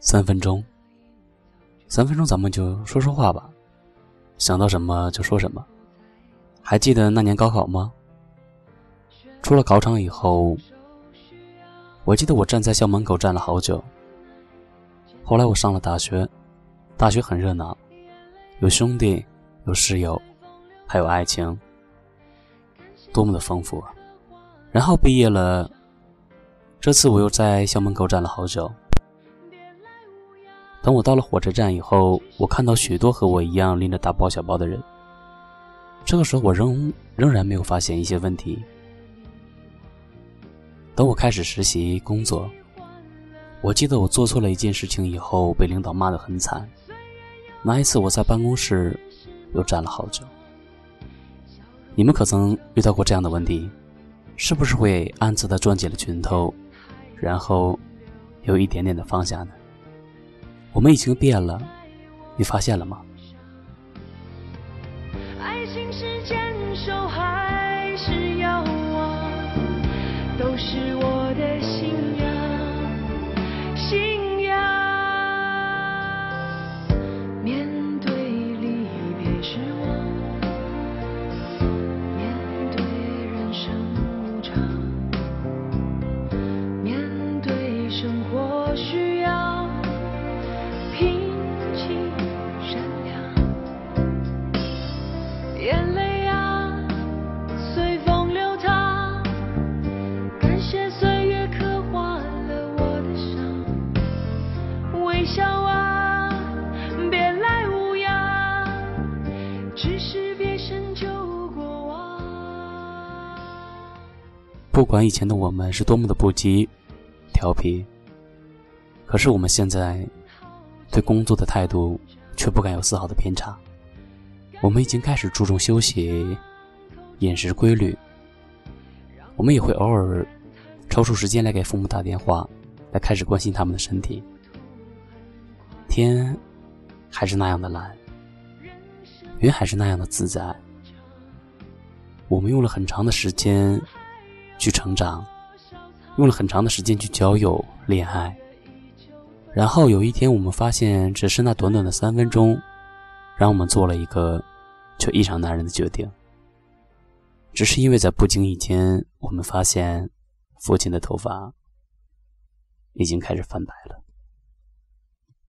三分钟，三分钟，咱们就说说话吧，想到什么就说什么。还记得那年高考吗？出了考场以后，我记得我站在校门口站了好久。后来我上了大学，大学很热闹，有兄弟，有室友，还有爱情，多么的丰富啊！然后毕业了，这次我又在校门口站了好久。等我到了火车站以后，我看到许多和我一样拎着大包小包的人。这个时候，我仍仍然没有发现一些问题。等我开始实习工作，我记得我做错了一件事情以后，被领导骂得很惨。那一次，我在办公室又站了好久。你们可曾遇到过这样的问题？是不是会暗自的攥紧了拳头，然后有一点点的放下呢？我们已经变了，你发现了吗？爱情是坚守还是遥望，都是我别来无恙，只是别深究过往。不管以前的我们是多么的不羁、调皮，可是我们现在对工作的态度却不敢有丝毫的偏差。我们已经开始注重休息、饮食规律。我们也会偶尔抽出时间来给父母打电话，来开始关心他们的身体。天还是那样的蓝，云还是那样的自在。我们用了很长的时间去成长，用了很长的时间去交友、恋爱。然后有一天，我们发现，只是那短短的三分钟，让我们做了一个却异常男人的决定。只是因为在不经意间，我们发现父亲的头发已经开始泛白了。